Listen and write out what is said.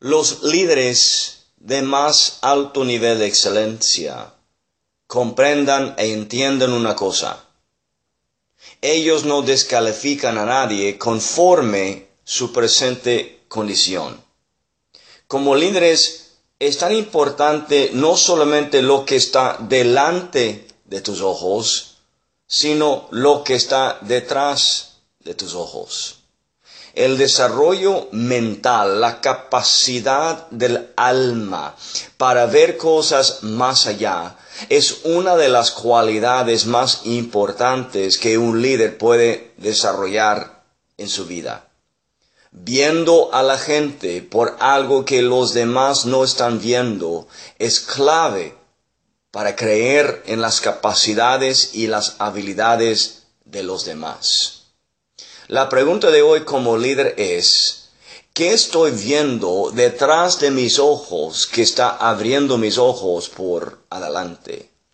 Los líderes de más alto nivel de excelencia comprendan e entiendan una cosa. Ellos no descalifican a nadie conforme su presente condición. Como líderes es tan importante no solamente lo que está delante de tus ojos, sino lo que está detrás de tus ojos. El desarrollo mental, la capacidad del alma para ver cosas más allá, es una de las cualidades más importantes que un líder puede desarrollar en su vida. Viendo a la gente por algo que los demás no están viendo es clave para creer en las capacidades y las habilidades de los demás. La pregunta de hoy como líder es, ¿qué estoy viendo detrás de mis ojos que está abriendo mis ojos por adelante?